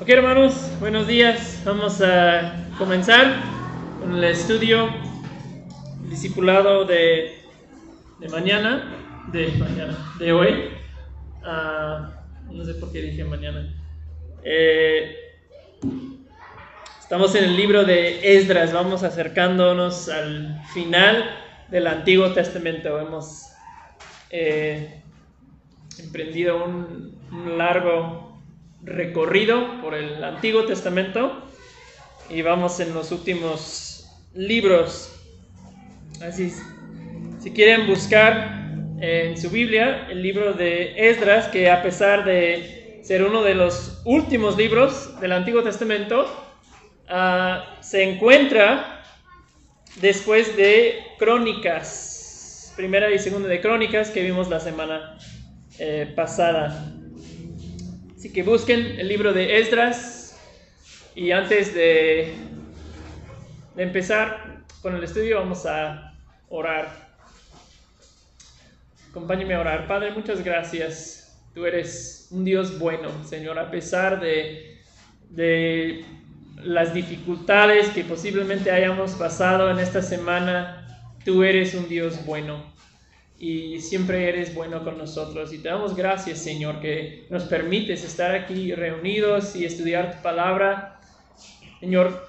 Ok hermanos, buenos días. Vamos a comenzar con el estudio discipulado de, de mañana, de mañana, de hoy. Ah, no sé por qué dije mañana. Eh, estamos en el libro de Esdras, vamos acercándonos al final del Antiguo Testamento. Hemos eh, emprendido un largo recorrido por el Antiguo Testamento y vamos en los últimos libros. Así, si quieren buscar en su Biblia el libro de Esdras, que a pesar de ser uno de los últimos libros del Antiguo Testamento, ah, se encuentra después de Crónicas, primera y segunda de Crónicas que vimos la semana eh, pasada. Así que busquen el libro de Esdras y antes de, empezar con el estudio vamos a orar. Acompáñeme a orar. Padre, muchas gracias. Tú eres un Dios bueno, Señor, a pesar de, de las dificultades que posiblemente hayamos pasado en esta semana, tú eres un Dios bueno y siempre eres bueno con nosotros. Y te damos gracias, Señor, que nos permites estar aquí reunidos y estudiar tu palabra. Señor,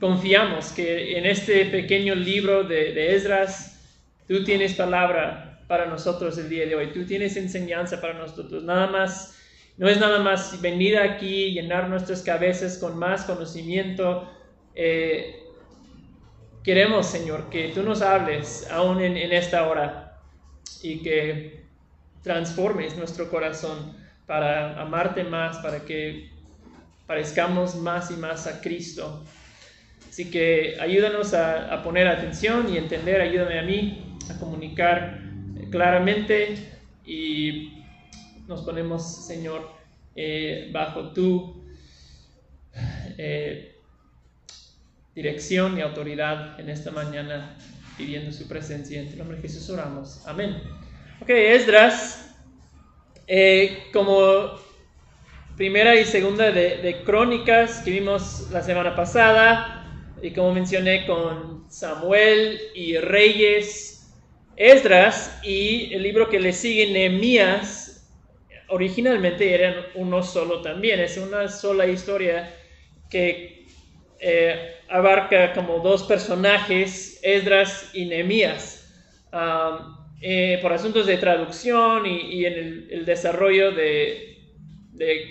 confiamos que en este pequeño libro de, de Esdras, tú tienes palabra para nosotros el día de hoy. Tú tienes enseñanza para nosotros. Nada más, no es nada más venir aquí, llenar nuestras cabezas con más conocimiento. Eh, Queremos, Señor, que tú nos hables aún en, esta hora y que transformes nuestro corazón para amarte más, para que parezcamos más y más a Cristo. Así que ayúdanos a, a poner atención y entender, ayúdame a mí a comunicar claramente y nos ponemos, Señor, eh, bajo tu... Eh, dirección y autoridad en esta mañana, pidiendo su presencia. En el nombre oramos. Amén. Ok, Esdras, eh, como primera y segunda de, de, crónicas que vimos la semana pasada, y como mencioné con Samuel y Reyes, Esdras y el libro que le sigue, Nehemías, originalmente eran uno solo también, es una sola historia que eh, abarca como dos personajes, Esdras y Nehemías, eh, por asuntos de traducción y, en el, desarrollo de,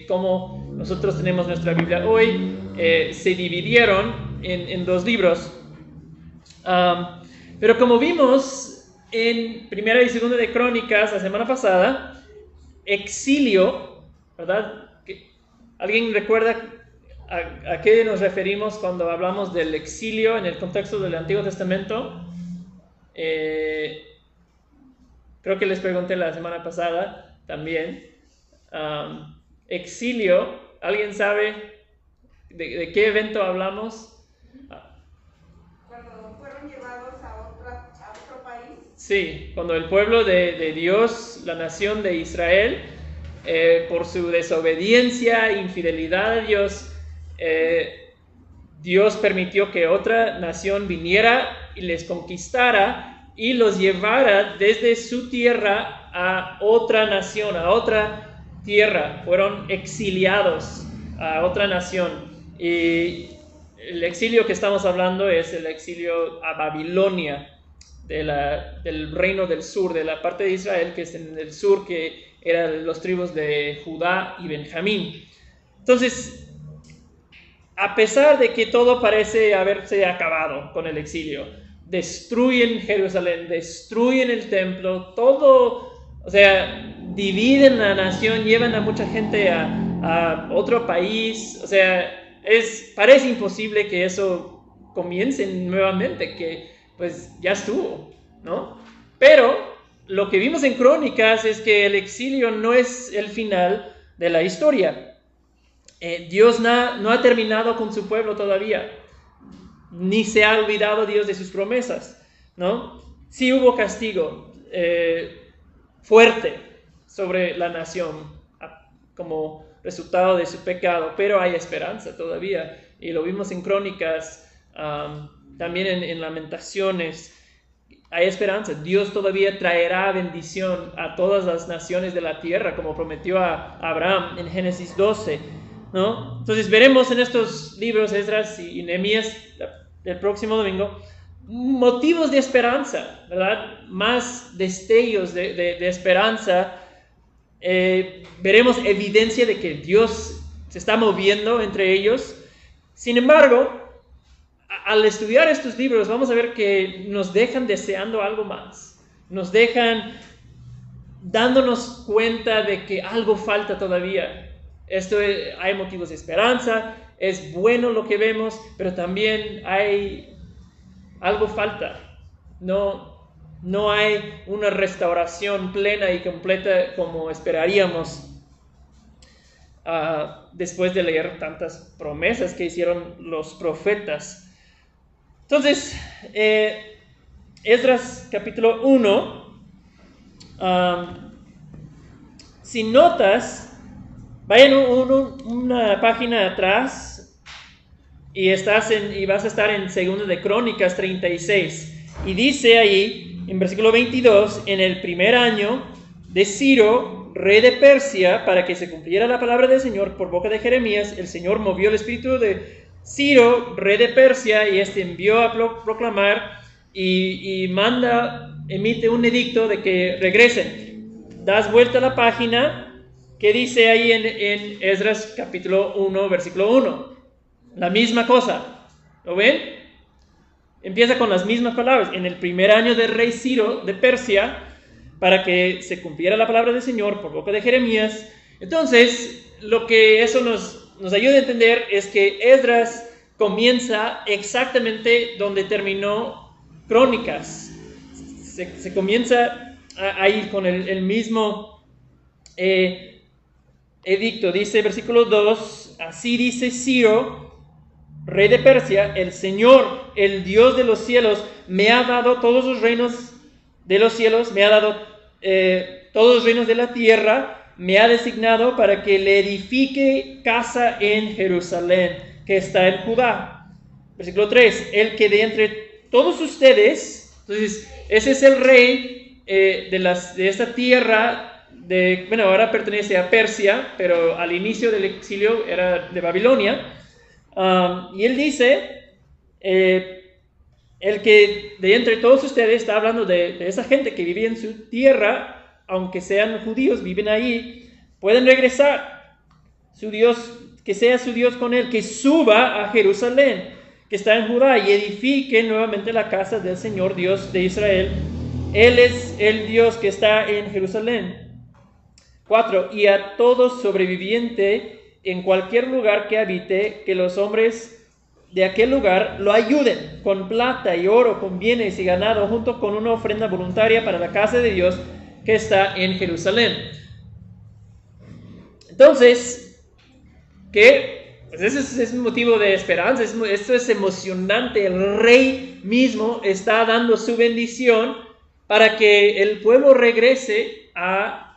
cómo nosotros tenemos nuestra Biblia hoy, eh, se dividieron en, dos libros. Pero como vimos en primera y segunda de Crónicas la semana pasada, exilio, ¿verdad? ¿Alguien recuerda ¿A, ¿A, qué nos referimos cuando hablamos del exilio en el contexto del Antiguo Testamento? Eh, creo que les pregunté la semana pasada también. Um, exilio, ¿alguien sabe de, de, qué evento hablamos? Cuando fueron llevados a, otra, a otro país. Sí, cuando el pueblo de, de Dios, la nación de Israel, eh, por su desobediencia, infidelidad a Dios, eh, Dios permitió que otra nación viniera y les conquistara y los llevara desde su tierra a otra nación, a otra tierra. Fueron exiliados a otra nación. Y el exilio que estamos hablando es el exilio a Babilonia, de la, del reino del sur, de la parte de Israel que es en el sur, que eran los tribus de Judá y Benjamín. Entonces, a pesar de que todo parece haberse acabado con el exilio, destruyen Jerusalén, destruyen el templo, todo, o sea, dividen la nación, llevan a mucha gente a, otro país, o sea, es, parece imposible que eso comience nuevamente, que pues ya estuvo, ¿no? Pero lo que vimos en Crónicas es que el exilio no es el final de la historia. Eh, Dios no, ha terminado con su pueblo todavía, ni se ha olvidado Dios de sus promesas, ¿no? Sí hubo castigo eh, fuerte sobre la nación, como resultado de su pecado, pero hay esperanza todavía. Y lo vimos en Crónicas, también en, en Lamentaciones. Hay esperanza. Dios todavía traerá bendición a todas las naciones de la tierra, como prometió a Abraham en Génesis 12. ¿No? Entonces veremos en estos libros, Esdras y Nehemías, el próximo domingo, motivos de esperanza, ¿verdad? Más destellos de, esperanza. Eh, veremos evidencia de que Dios se está moviendo entre ellos. Sin embargo, al estudiar estos libros vamos a ver que nos dejan deseando algo más. Nos dejan dándonos cuenta de que algo falta todavía. Esto hay motivos de esperanza, es bueno lo que vemos, pero también hay algo falta. No, no hay una restauración plena y completa como esperaríamos uh, después de leer tantas promesas que hicieron los profetas. Entonces, eh, Esdras capítulo 1, um, si notas, vayan una página atrás y, estás en, y vas a estar en Segundo de Crónicas 36. Y dice ahí, en versículo 22, en el primer año de Ciro, rey de Persia, para que se cumpliera la palabra del Señor por boca de Jeremías, el Señor movió el espíritu de Ciro, rey de Persia, y este envió a proclamar y, manda, emite un edicto de que regresen. Das vuelta a la página que dice ahí en, en Esdras capítulo 1, versículo 1. La misma cosa. ¿Lo ven? Empieza con las mismas palabras. En el primer año del rey Ciro de Persia, para que se cumpliera la palabra del Señor por boca de Jeremías. Entonces, lo que eso nos, nos ayuda a entender es que Esdras comienza exactamente donde terminó Crónicas. Se, comienza ahí con el, mismo eh, edicto. Dice versículo 2, así dice Ciro, rey de Persia, el Señor, el Dios de los cielos, me ha dado todos los reinos de los cielos, me ha dado eh, todos los reinos de la tierra, me ha designado para que le edifique casa en Jerusalén, que está en Judá. Versículo 3, el que de entre todos ustedes, entonces ese es el rey eh, de, las, de esta tierra, de, bueno, ahora pertenece a Persia, pero al inicio del exilio era de Babilonia y él dice, eh, el que de entre todos ustedes está hablando de, esa gente que vive en su tierra, aunque sean judíos, viven ahí, pueden regresar. Su Dios, que sea su Dios con él, que suba a Jerusalén, que está en Judá, y edifique nuevamente la casa del Señor Dios de Israel. Él es el Dios que está en Jerusalén. 4. Y a todo sobreviviente en cualquier lugar que habite, que los hombres de aquel lugar lo ayuden con plata y oro, con bienes y ganado, junto con una ofrenda voluntaria para la casa de Dios que está en Jerusalén. Entonces, que pues ese es, un motivo de esperanza, esto es emocionante, el rey mismo está dando su bendición para que el pueblo regrese a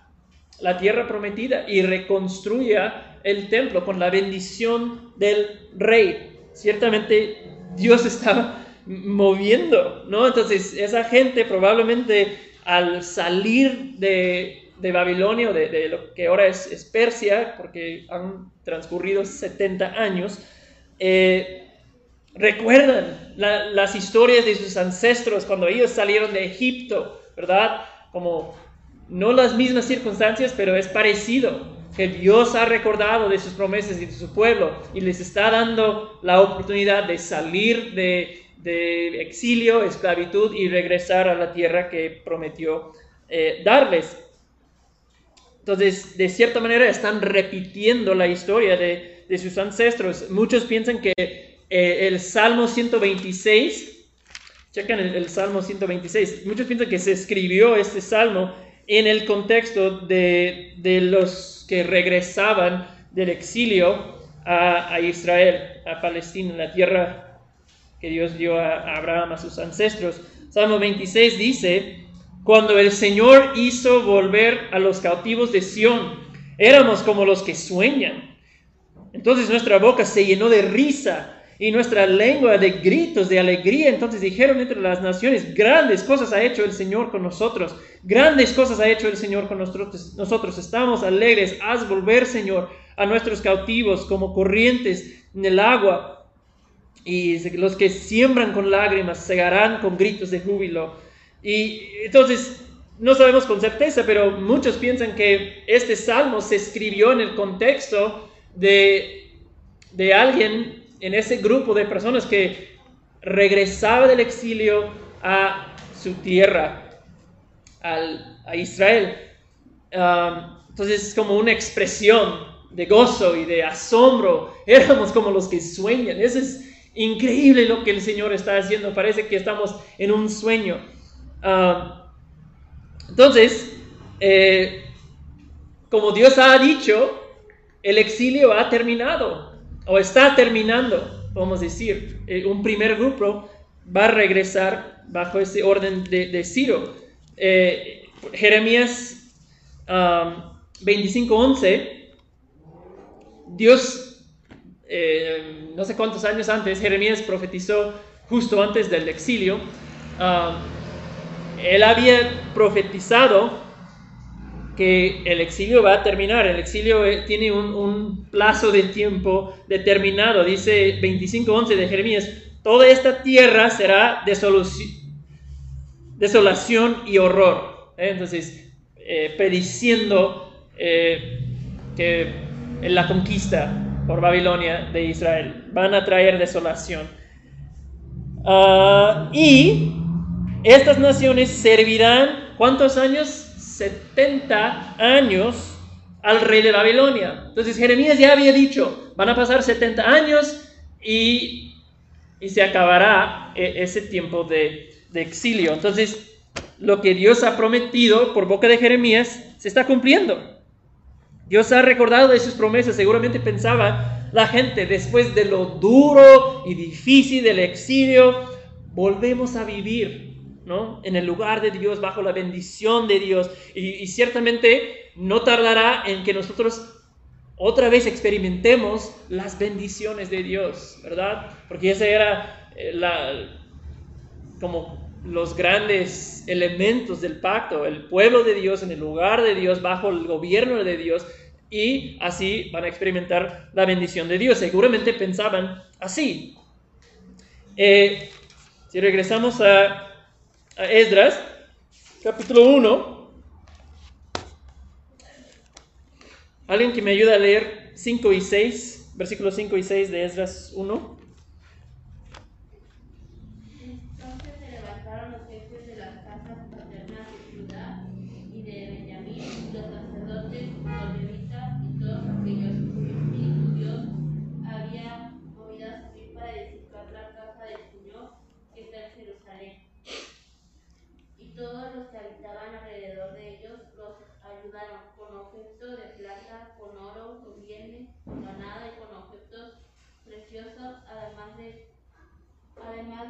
la tierra prometida y reconstruya el templo con la bendición del rey. Ciertamente Dios estaba moviendo, ¿no? Entonces esa gente probablemente al salir de, Babilonia, de, de, lo que ahora es, Persia, porque han transcurrido 70 años, eh, recuerdan las historias de sus ancestros cuando ellos salieron de Egipto, ¿verdad? Como no las mismas circunstancias, pero es parecido que Dios ha recordado de sus promesas y de su pueblo y les está dando la oportunidad de salir de, exilio, esclavitud y regresar a la tierra que prometió eh, darles. Entonces, de cierta manera, están repitiendo la historia de, sus ancestros. Muchos piensan que eh, el Salmo 126, chequen el Salmo 126, muchos piensan que se escribió este Salmo en el contexto de, los que regresaban del exilio a, Israel, a Palestina, la tierra que Dios dio a, Abraham, a sus ancestros. Salmo 26 dice, cuando el Señor hizo volver a los cautivos de Sión, Éramos como los que sueñan. Entonces nuestra boca se llenó de risa y nuestra lengua de gritos de alegría. Entonces dijeron entre las naciones, grandes cosas ha hecho el Señor con nosotros, grandes cosas ha hecho el Señor con nosotros. Nosotros estamos alegres, haz volver, Señor, a nuestros cautivos como corrientes en el agua. Y los que siembran con lágrimas segarán con gritos de júbilo. Y entonces no sabemos con certeza, pero muchos piensan que este salmo se escribió en el contexto de, de alguien en ese grupo de personas que regresaba del exilio a su tierra, a Israel. Entonces es como una expresión de gozo y de asombro. Éramos como los que sueñan. Eso es increíble lo que el Señor está haciendo. Parece que estamos en un sueño. Entonces, eh, como Dios ha dicho, el exilio ha terminado o está terminando, vamos a decir. Eh, un primer grupo va a regresar bajo ese orden de, Ciro. Eh, Jeremías 25:11, um, Dios, no sé cuántos años antes, Jeremías profetizó justo antes del exilio. Él había profetizado que el exilio va a terminar. El exilio eh, tiene un, plazo de tiempo determinado. Dice 25.11 de Jeremías, toda esta tierra será desolación y horror. ¿eh? Entonces, eh, prediciendo que en la conquista por Babilonia de Israel van a traer desolación. Ah, y estas naciones servirán, ¿cuántos años? 70 años al rey de Babilonia. Entonces Jeremías ya había dicho, van a pasar 70 años y, y se acabará e, ese tiempo de, de exilio. Entonces, lo que Dios ha prometido por boca de Jeremías se está cumpliendo. Dios ha recordado de sus promesas. Seguramente pensaba la gente, después de lo duro y difícil del exilio, volvemos a vivir ¿no? En el lugar de Dios, bajo la bendición de Dios. Y, ciertamente no tardará en que nosotros otra vez experimentemos las bendiciones de Dios, ¿verdad? Porque ese era eh, la, como los grandes elementos del pacto, el pueblo de Dios en el lugar de Dios, bajo el gobierno de Dios, y así van a experimentar la bendición de Dios. Seguramente pensaban así. Eh, si regresamos a a Esdras, capítulo 1. Alguien que me ayude a leer 5 y 6, versículos 5 y 6 de Esdras 1.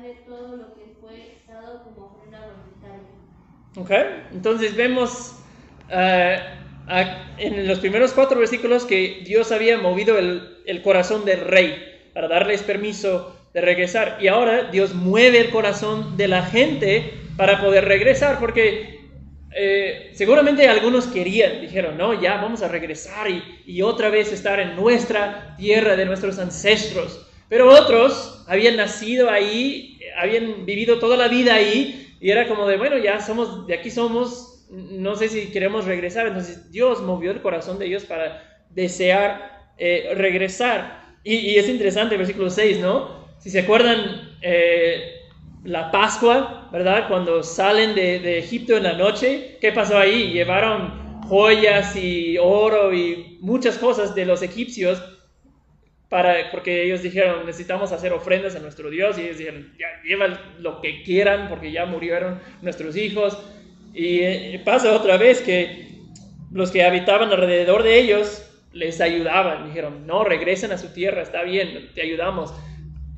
De todo lo que fue dado como ofrenda voluntaria. Ok, entonces vemos uh, en los primeros cuatro versículos que Dios había movido el, el, corazón del rey para darles permiso de regresar. Y ahora Dios mueve el corazón de la gente para poder regresar, porque eh, seguramente algunos querían, dijeron, no, ya vamos a regresar y, y otra vez estar en nuestra tierra de nuestros ancestros. Pero otros habían nacido ahí, habían vivido toda la vida ahí y era como de, bueno, ya somos, de aquí somos, no sé si queremos regresar. Entonces Dios movió el corazón de ellos para desear eh, regresar. Y, es interesante el versículo 6, ¿no? Si se acuerdan, eh, la Pascua, ¿verdad? Cuando salen de, de Egipto en la noche, ¿qué pasó ahí? Llevaron joyas y oro y muchas cosas de los egipcios porque ellos dijeron, necesitamos hacer ofrendas a nuestro Dios, y ellos dijeron, ya llevan lo que quieran, porque ya murieron nuestros hijos. Y eh, pasa otra vez que los que habitaban alrededor de ellos les ayudaban, dijeron, no, regresen a su tierra, está bien, te ayudamos,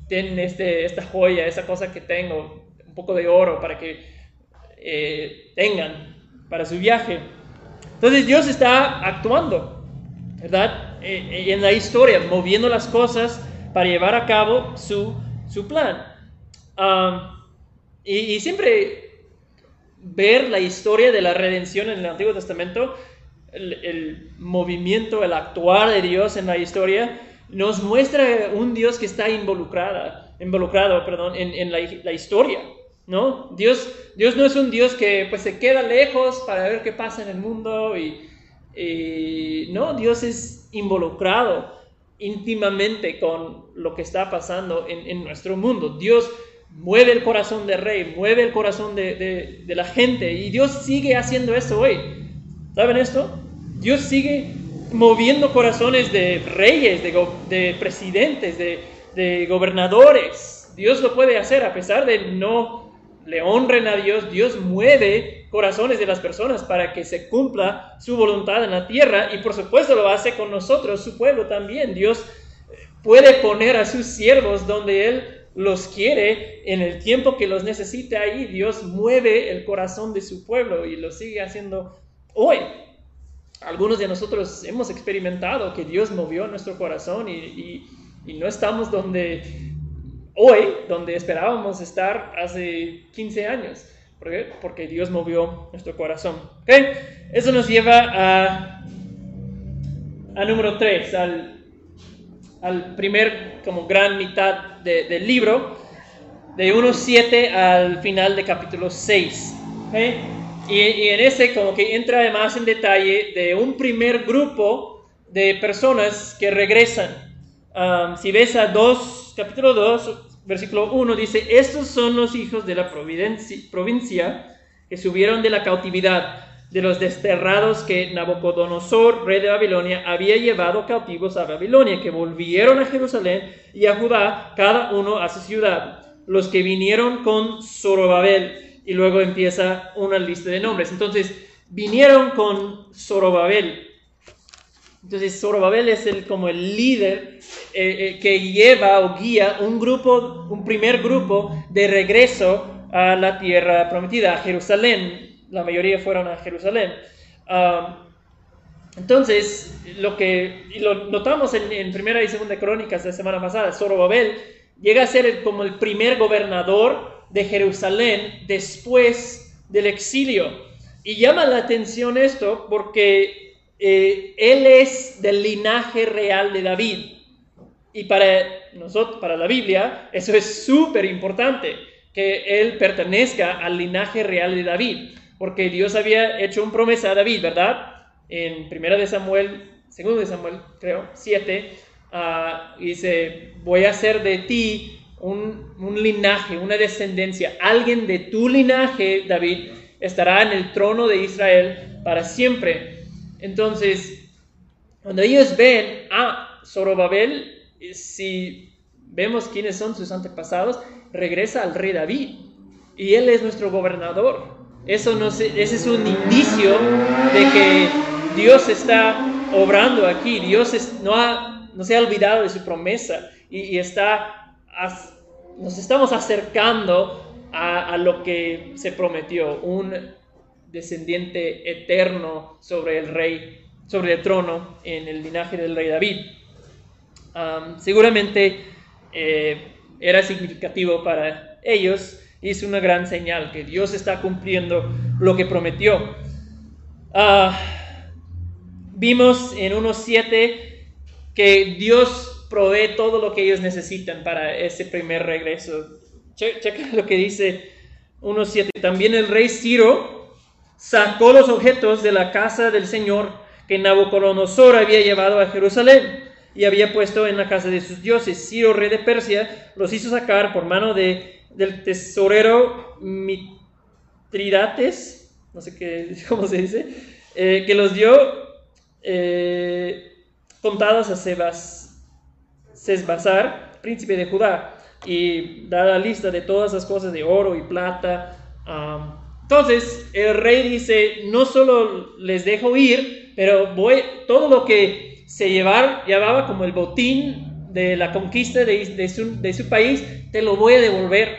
ten este, esta joya, esa cosa que tengo, un poco de oro para que eh, tengan para su viaje. Entonces Dios está actuando ¿verdad? Eh, eh, en la historia, moviendo las cosas para llevar a cabo su, su plan. Um, y, y siempre ver la historia de la redención en el Antiguo Testamento, el, el movimiento, el actuar de Dios en la historia, nos muestra un Dios que está involucrada, involucrado perdón, en, en la, la historia. ¿no? Dios, Dios no es un Dios que pues se queda lejos para ver qué pasa en el mundo y, y no, Dios es involucrado íntimamente con lo que está pasando en, nuestro mundo. Dios mueve el corazón del rey, mueve el corazón de, la gente y Dios sigue haciendo eso hoy. ¿Saben esto? Dios sigue moviendo corazones de reyes, de, presidentes, de, de, gobernadores. Dios lo puede hacer a pesar de no le honren a Dios. Dios mueve corazones de las personas para que se cumpla su voluntad en la tierra y por supuesto lo hace con nosotros, su pueblo también. Dios puede poner a sus siervos donde Él los quiere en el tiempo que los necesite ahí. Dios mueve el corazón de su pueblo y lo sigue haciendo hoy. Algunos de nosotros hemos experimentado que Dios movió nuestro corazón y, y, y no estamos donde hoy, donde esperábamos estar hace 15 años. ¿Por qué? Porque Dios movió nuestro corazón. ¿Okay? Eso nos lleva a, a número 3, al, al primer como gran mitad de, del libro, de 1.7 al final de capítulo 6. ¿Okay? Y, y, en ese como que entra más en detalle de un primer grupo de personas que regresan. Um, si ves a 2, capítulo 2, versículo 1 dice, estos son los hijos de la provincia que subieron de la cautividad, de los desterrados que Nabucodonosor, rey de Babilonia, había llevado cautivos a Babilonia, que volvieron a Jerusalén y a Judá, cada uno a su ciudad, los que vinieron con Zorobabel, y luego empieza una lista de nombres. Entonces, vinieron con Zorobabel, entonces Zorobabel es el, como el líder eh, eh, que lleva o guía un grupo, un primer grupo de regreso a la tierra prometida, a Jerusalén. La mayoría fueron a Jerusalén. Entonces, lo que notamos en, en, Primera y Segunda Crónicas de la semana pasada, Zorobabel llega a ser como el primer gobernador de Jerusalén después del exilio. Y llama la atención esto porque eh, él es del linaje real de David. Y para nosotros, para la Biblia, eso es súper importante, que él pertenezca al linaje real de David, porque Dios había hecho una promesa a David, ¿verdad? En primera de Samuel, segundo de Samuel, creo, 7, uh, dice, voy a hacer de ti un linaje, una descendencia, alguien de tu linaje, David, estará en el trono de Israel para siempre. Entonces, cuando ellos ven a Zorobabel, si vemos quiénes son sus antepasados, regresa al rey David y él es nuestro gobernador. Eso no ese es un indicio de que Dios está obrando aquí. Dios no, ha, no se ha olvidado de su promesa y, está, nos estamos acercando a lo que se prometió, un descendiente eterno sobre el rey, sobre el trono en el linaje del rey David. Seguramente eh, era significativo para ellos y es una gran señal que Dios está cumpliendo lo que prometió. Uh, vimos en 1.7 que Dios provee todo lo que ellos necesitan para ese primer regreso. checa lo que dice 1.7. También el rey Ciro sacó los objetos de la casa del Señor que Nabucodonosor había llevado a Jerusalén y había puesto en la casa de sus dioses. Ciro, rey de Persia, los hizo sacar por mano de, del tesorero Mitridates, no sé qué, cómo se dice, eh, que los dio eh, contados a Sebas, príncipe de Judá, y da la lista de todas las cosas de oro y plata. Um, entonces el rey dice, no solo les dejo ir, pero voy, todo lo que se llevar, llevaba como el botín de la conquista de, de, su, de su país, te lo voy a devolver.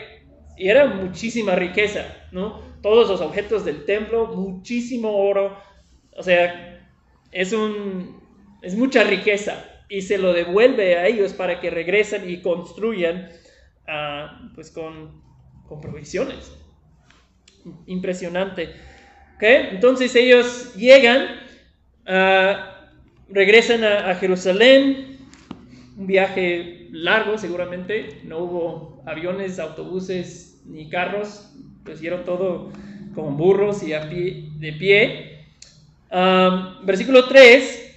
Y era muchísima riqueza, ¿no? Todos los objetos del templo, muchísimo oro. O sea, es un, es mucha riqueza y se lo devuelve a ellos para que regresen y construyan ah, pues con, con provisiones. Impresionante. Entonces ellos llegan, ah, regresan a, Jerusalén, un viaje largo seguramente, no hubo aviones, autobuses ni carros, lo hicieron todo con burros y a pie, de pie. Um, versículo 3,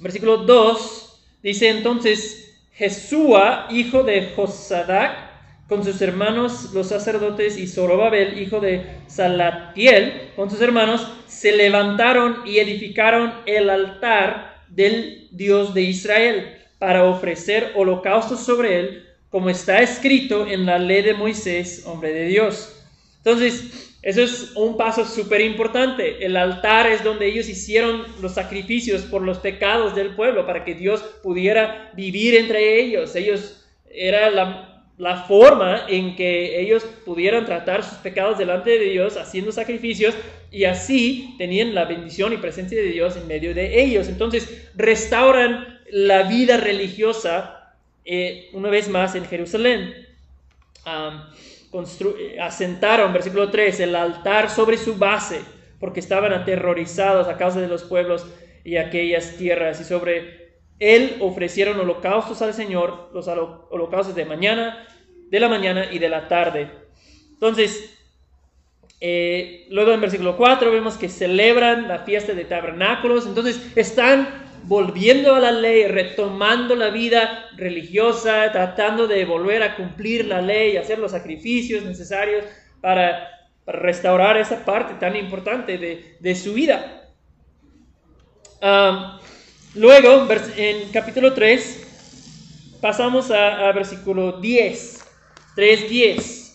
versículo 2, dice entonces Jesúa, hijo de Josadac, con sus hermanos los sacerdotes y Zorobabel, hijo de Salatiel, con sus hermanos, se levantaron y edificaron el altar del Dios de Israel para ofrecer holocaustos sobre él, como está escrito en la ley de Moisés, hombre de Dios. Entonces, eso es un paso súper importante. El altar es donde ellos hicieron los sacrificios por los pecados del pueblo, para que Dios pudiera vivir entre ellos. Ellos, era la, la forma en que ellos pudieran tratar sus pecados delante de Dios, haciendo sacrificios, y así tenían la bendición y presencia de Dios en medio de ellos. Entonces, restauran la vida religiosa eh, una vez más en Jerusalén. asentaron, versículo 3, el altar sobre su base, porque estaban aterrorizados a causa de los pueblos y aquellas tierras, y sobre él ofrecieron holocaustos al Señor, los holocaustos de mañana, de la mañana y de la tarde. Entonces, eh, luego en versículo 4 vemos que celebran la fiesta de tabernáculos, entonces están volviendo a la ley, retomando la vida religiosa, tratando de volver a cumplir la ley, hacer los sacrificios necesarios para, restaurar esa parte tan importante de, su vida. Luego, en capítulo 3, pasamos a, a versículo 10, 3.10.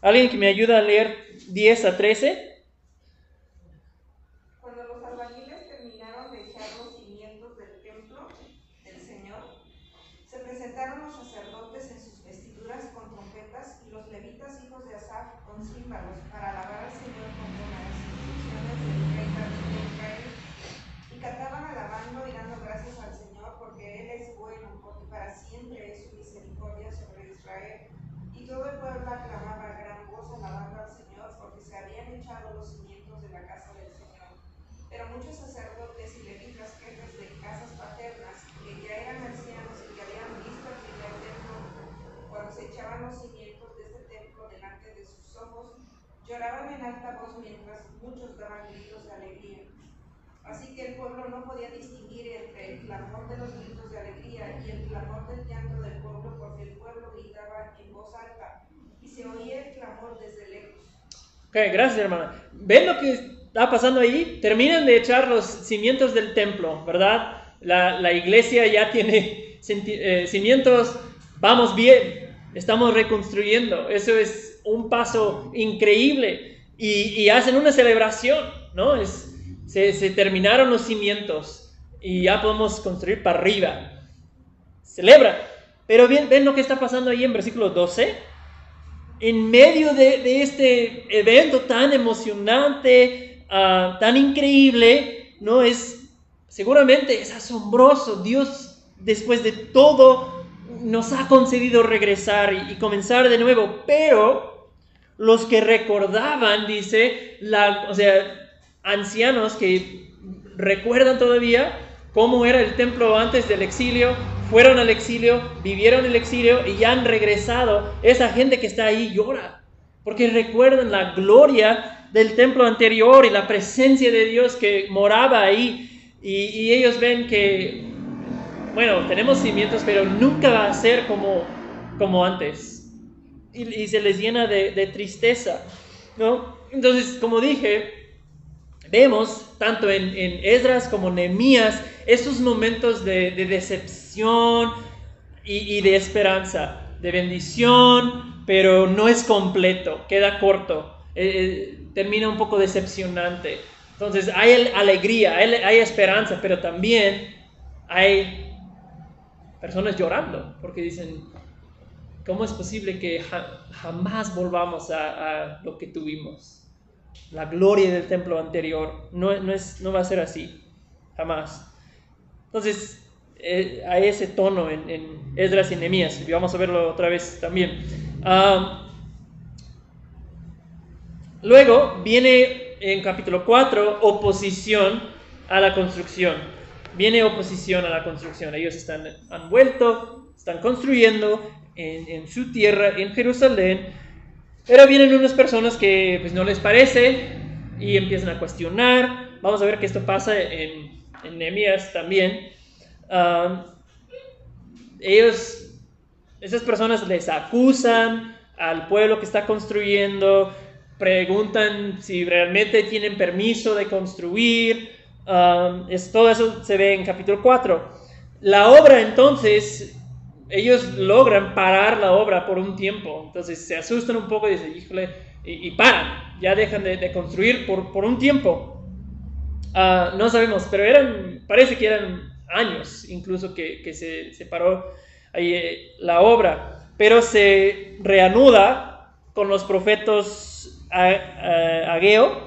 ¿Alguien que me ayuda a leer 10 a 13? Ok, gracias hermana. ¿Ven lo que está pasando ahí? Terminan de echar los cimientos del templo, ¿verdad? La, iglesia ya tiene eh, cimientos, vamos bien, estamos reconstruyendo. Eso es un paso increíble. Y, hacen una celebración, ¿no? Es, se, se terminaron los cimientos y ya podemos construir para arriba. Celebra. Pero bien, ven lo que está pasando ahí en versículo 12 en medio de, este evento tan emocionante, ah, tan increíble, ¿no? Es, seguramente es asombroso. Dios, después de todo, nos ha concedido regresar y, comenzar de nuevo, pero los que recordaban, dice, la, o sea, ancianos que recuerdan todavía cómo era el templo antes del exilio, fueron al exilio, vivieron el exilio y ya han regresado. Esa gente que está ahí llora, porque recuerdan la gloria del templo anterior y la presencia de Dios que moraba ahí. Y, ellos ven que, bueno, tenemos cimientos, pero nunca va a ser como, como antes. Y, se les llena de, tristeza, ¿no? Entonces, como dije, vemos tanto en, en Esdras como en Nehemías esos momentos de, decepción y, de esperanza, de bendición, pero no es completo, queda corto, eh, eh, termina un poco decepcionante. Entonces hay alegría, hay, esperanza, pero también hay personas llorando porque dicen, ¿cómo es posible que jamás volvamos a, lo que tuvimos? La gloria del templo anterior no, no, es, no va a ser así, jamás. Entonces, eh, a ese tono en, en Esdras y Nehemías. Y vamos a verlo otra vez también. Ah, luego viene en capítulo 4 oposición a la construcción. Viene oposición a la construcción. Ellos están, han vuelto, están construyendo en, su tierra, en Jerusalén. Pero vienen unas personas que pues, no les parece y empiezan a cuestionar. Vamos a ver que esto pasa en, en Nehemías también. Ellos, esas personas les acusan al pueblo que está construyendo, preguntan si realmente tienen permiso de construir. es, todo eso se ve en capítulo 4. La obra entonces, ellos logran parar la obra por un tiempo. Entonces se asustan un poco y dicen, híjole, y, paran, ya dejan de, de construir por, por un tiempo. Ah, no sabemos, pero eran, parece que eran años incluso que, que se, se paró ahí eh, la obra, pero se reanuda con los profetas Ageo,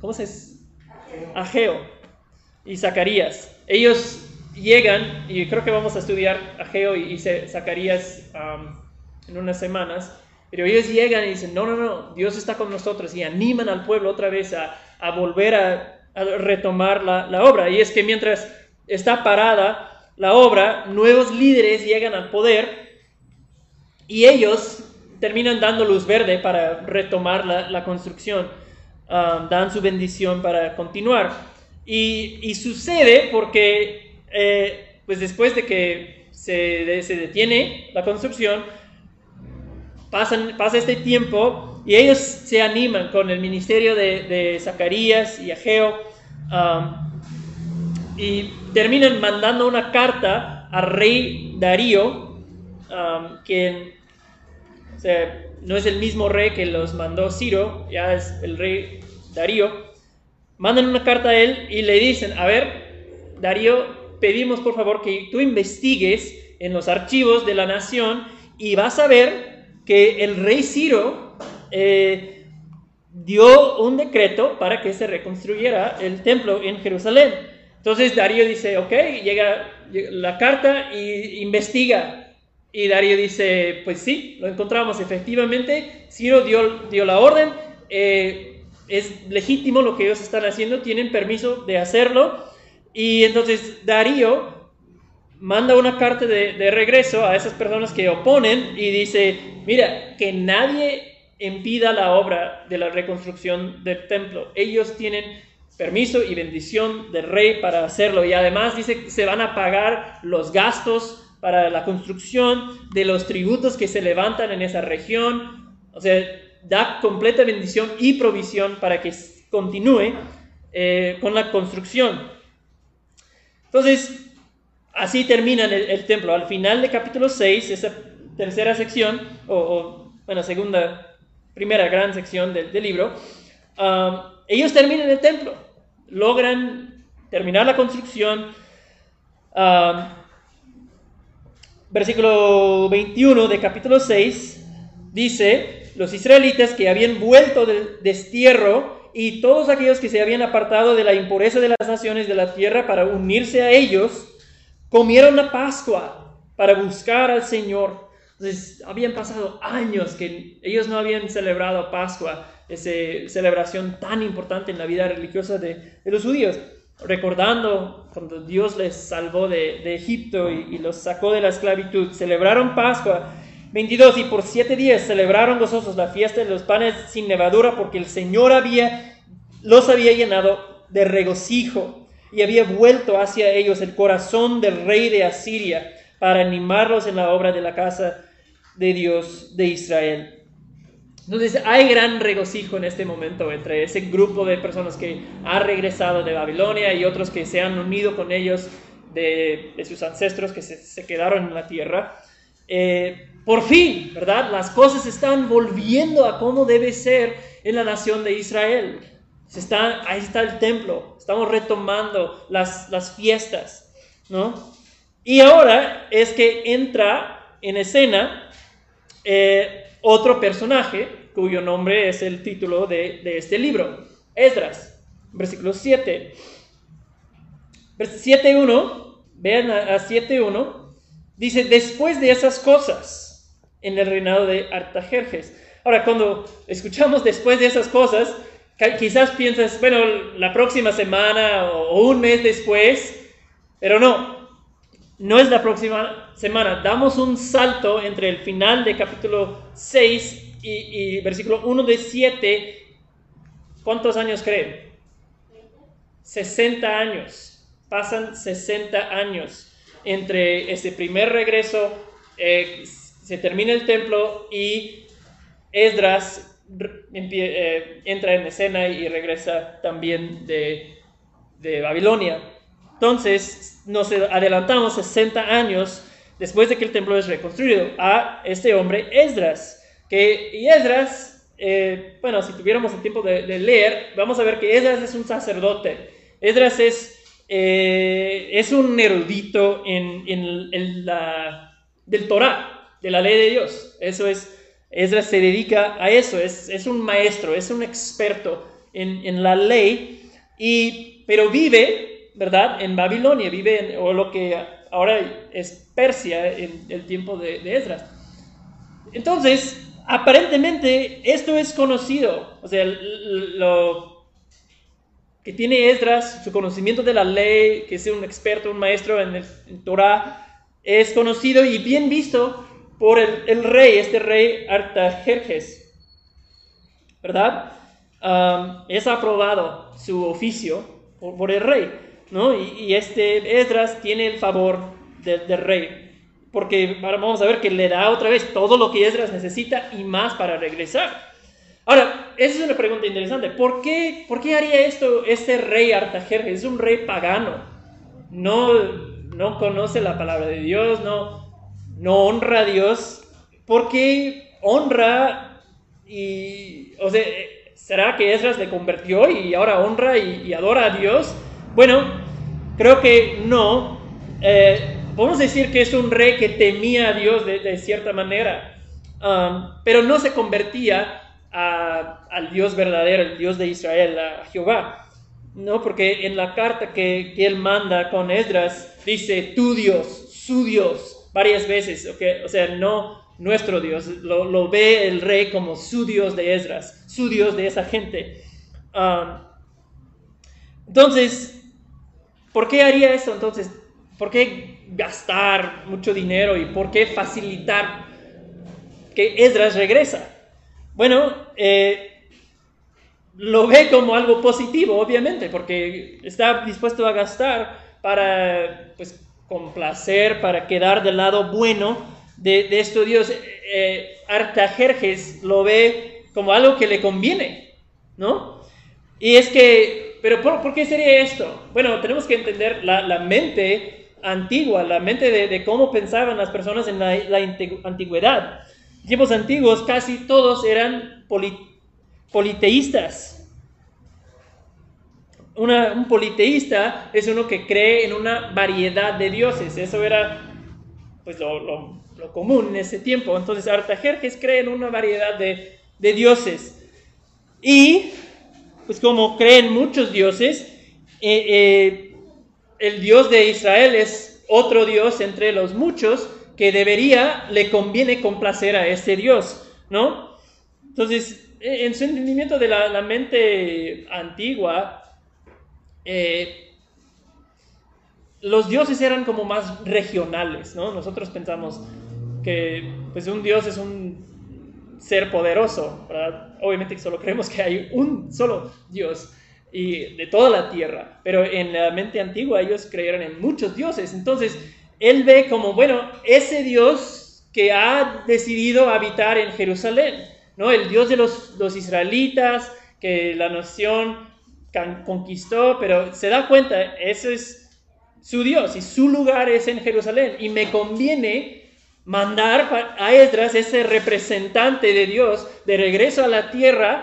¿cómo se dice? Ageo y Zacarías. Ellos llegan, y creo que vamos a estudiar Ageo y, Zacarías en unas semanas, pero ellos llegan y dicen, no, no, no, Dios está con nosotros y animan al pueblo otra vez a, a volver a, a retomar la, la obra. Y es que mientras está parada la obra, nuevos líderes llegan al poder y ellos terminan dando luz verde para retomar la, la construcción, ah, dan su bendición para continuar. Y, y sucede porque, eh, pues después de que se, se detiene la construcción, pasan, pasa este tiempo y ellos se animan con el ministerio de, de Zacarías y Ageo ah, y terminan mandando una carta al rey Darío, um, quien no es el mismo rey que los mandó Ciro, ya es el rey Darío. Mandan una carta a él y le dicen, a ver, Darío, pedimos por favor que tú investigues en los archivos de la nación y vas a ver que el rey Ciro eh, dio un decreto para que se reconstruyera el templo en Jerusalén. Entonces Darío dice, ok, llega la carta y investiga. Y Darío dice, pues sí, lo encontramos efectivamente. Ciro dio, dio la orden, eh, es legítimo lo que ellos están haciendo, tienen permiso de hacerlo. Y entonces Darío manda una carta de, de regreso a esas personas que oponen y dice, mira, que nadie impida la obra de la reconstrucción del templo. Ellos tienen permiso y bendición del rey para hacerlo. Y además dice que se van a pagar los gastos para la construcción de los tributos que se levantan en esa región. O sea, da completa bendición y provisión para que continúe eh, con la construcción. Entonces, así termina el, el, templo. Al final del capítulo 6, esa tercera sección, o, o bueno, segunda, primera gran sección del, del libro, um, ellos terminan el templo, logran terminar la construcción. Um, versículo 21 de capítulo 6 dice, los israelitas que habían vuelto del destierro y todos aquellos que se habían apartado de la impureza de las naciones de la tierra para unirse a ellos, comieron la Pascua para buscar al Señor. Entonces, habían pasado años que ellos no habían celebrado Pascua, esa celebración tan importante en la vida religiosa de, los judíos recordando cuando Dios les salvó de, de Egipto y, y, los sacó de la esclavitud. Celebraron Pascua 22 y por siete días celebraron gozosos la fiesta de los panes sin levadura porque el Señor había, los había llenado de regocijo y había vuelto hacia ellos el corazón del rey de Asiria para animarlos en la obra de la casa de Dios de Israel. Entonces hay gran regocijo en este momento entre ese grupo de personas que ha regresado de Babilonia y otros que se han unido con ellos de, de sus ancestros que se, se, quedaron en la tierra. Eh, por fin, ¿verdad? Las cosas están volviendo a como debe ser en la nación de Israel. Se está, ahí está el templo, estamos retomando las, las fiestas, ¿no? Y ahora es que entra en escena eh, otro personaje cuyo nombre es el título de, este libro, Esdras, versículo 7. 7.1, vean a, a 7.1, dice, después de esas cosas, en el reinado de Artajerjes. Ahora, cuando escuchamos después de esas cosas, quizás piensas, bueno, la próxima semana o un mes después, pero no, no es la próxima semana. Damos un salto entre el final de capítulo 6 y, versículo 1 de 7. ¿Cuántos años creen? 60 años. Pasan 60 años entre ese primer regreso, eh, se termina el templo y Esdras eh, entra en escena y regresa también de, de Babilonia. Entonces nos adelantamos 60 años después de que el templo es reconstruido a este hombre Esdras. Que, y Esdras, eh, bueno, si tuviéramos el tiempo de, leer, vamos a ver que Esdras es un sacerdote. Esdras es, eh, es un erudito en, en- en la, del Torah, de la ley de Dios. Eso es, Esdras se dedica a eso, es, es un maestro, es un experto en, en la ley, y, pero vive, ¿verdad?, en Babilonia, vive en, o lo que ahora es Persia en el tiempo de, Esdras. Entonces, aparentemente esto es conocido, o sea, lo que tiene Esdras, su conocimiento de la ley, que es un experto, un maestro en el en Torah, es conocido y bien visto por el, rey, este rey Artajerjes, ¿verdad? Am, es aprobado su oficio por el rey, ¿no? Y, este Esdras tiene el favor de- del rey, porque vamos a ver que le da otra vez todo lo que Esdras necesita y más para regresar. Ahora, esa es una pregunta interesante. ¿Por qué, por qué haría esto este rey Artajerjes? Es un rey pagano. No, no conoce la palabra de Dios, no, no honra a Dios. ¿Por qué honra y, o sea, ¿será que Esdras le convirtió y ahora honra y adora a Dios? Bueno, creo que no. Eh, podemos decir que es un rey que temía a Dios de, cierta manera, um, pero no se convertía al Dios verdadero, el Dios de Israel, a Jehová. No, porque en la carta que, él manda con Esdras dice tu Dios, su Dios, varias veces. O sea, no nuestro Dios, lo, lo ve el rey como su Dios de Esdras, su Dios de esa gente. Um, entonces, ¿por qué haría eso? Entonces, ¿por qué gastar mucho dinero y por qué facilitar que Esdras regresa? Bueno, eh, lo ve como algo positivo, obviamente, porque está dispuesto a gastar para pues, complacer, para quedar del lado bueno de, de este Dios. Eh, Artajerjes lo ve como algo que le conviene, ¿no? Y es que, pero ¿por, por qué sería esto? Bueno, tenemos que entender la, la mente antigua, la mente de, de cómo pensaban las personas en la, la antigüedad. Tiempos antiguos casi todos eran poli- politeístas. Una- un politeísta es uno que cree en una variedad de dioses. Eso era pues, lo, lo- lo común en ese tiempo. Entonces Artajerjes cree en una variedad de, de dioses. Y pues como creen muchos dioses, eh, eh, el Dios de Israel es otro Dios entre los muchos que debería, le conviene complacer a ese Dios, ¿no? Entonces, eh, en su entendimiento de la, la mente antigua, eh, los dioses eran como más regionales, ¿no? Nosotros pensamos que pues un dios es un ser poderoso. Obviamente solo creemos que hay un solo dios y de toda la tierra, pero en la mente antigua ellos creyeron en muchos dioses, entonces él ve como, bueno, ese dios que ha decidido habitar en Jerusalén, ¿no? El dios de los, los israelitas, que la nación conquistó, pero se da cuenta, ese es su Dios y su lugar es en Jerusalén. Y me conviene mandar a Esdras, ese representante de Dios, de regreso a la tierra,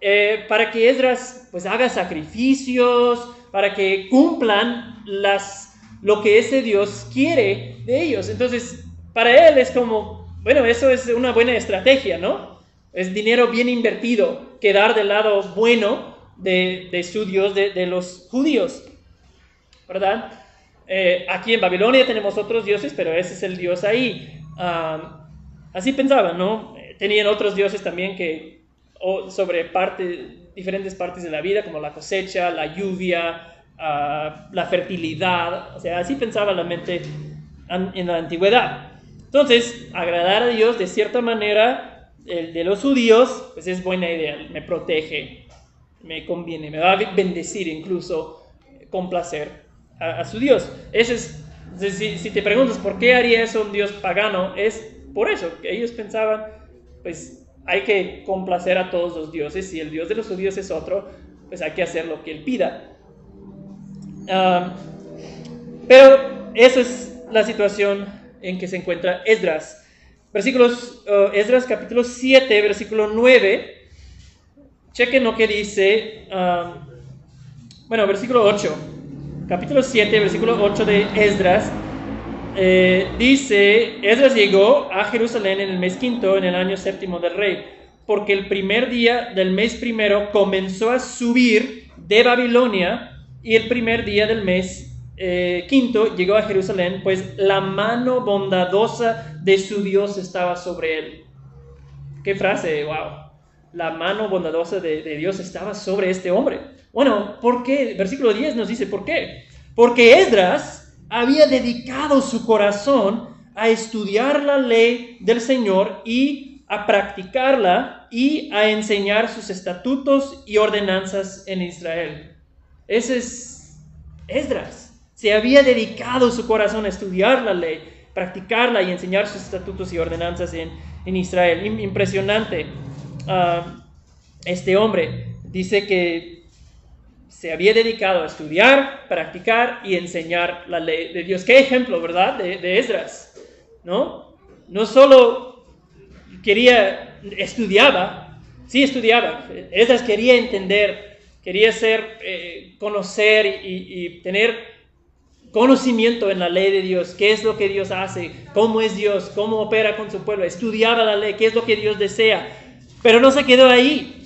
eh, para que Esdras pues haga sacrificios, para que cumplan las, lo que ese Dios quiere de ellos. Entonces, para él es como, bueno, eso es una buena estrategia, ¿no? Es dinero bien invertido, quedar del lado bueno de, de su Dios, de, de los judíos. ¿verdad? Eh, aquí en Babilonia tenemos otros dioses, pero ese es el dios ahí. Así pensaban, ¿no? Tenían otros dioses también que o sobre parte, diferentes partes de la vida, como la cosecha, la lluvia, ah, la fertilidad. O sea, así pensaba la mente en la antigüedad. Entonces, agradar a Dios de cierta manera, el de los judíos, pues es buena idea, me protege, me conviene, me va a bendecir incluso, complacer a, a su Dios. Ese es, si, si, te preguntas por qué haría eso un Dios pagano, es por eso, que ellos pensaban, pues hay que complacer a todos los dioses, si el Dios de los judíos es otro, pues hay que hacer lo que él pida. Pero eso es la situación en que se encuentra Esdras. Versículos, uh, Esdras capítulo 7, versículo 9. Chequen lo que dice, bueno, versículo 8. Capítulo 7, versículo 8 de Esdras. Eh, dice, Esdras llegó a Jerusalén en el mes quinto, en el año séptimo del rey, porque el primer día del mes primero comenzó a subir de Babilonia y el primer día del mes eh, quinto llegó a Jerusalén, pues la mano bondadosa de su Dios estaba sobre él. Qué frase, wow. La mano bondadosa de, Dios estaba sobre este hombre. Bueno, ¿por qué? Versículo 10 nos dice, ¿por qué? Porque Esdras había dedicado su corazón a estudiar la ley del Señor y a practicarla y a enseñar sus estatutos y ordenanzas en Israel. Ese es Esdras se había dedicado su corazón a estudiar la ley, practicarla y enseñar sus estatutos y ordenanzas en, Israel. Impresionante. Ah, este hombre dice que se había dedicado a estudiar, practicar y enseñar la ley de Dios. Qué ejemplo, ¿verdad? De, Esdras, ¿no? No solo quería, estudiaba, sí estudiaba, Esdras quería entender, quería ser, eh, conocer y, y tener conocimiento en la ley de Dios, qué es lo que Dios hace, cómo es Dios, cómo opera con su pueblo, estudiaba la ley, qué es lo que Dios desea. Pero no se quedó ahí.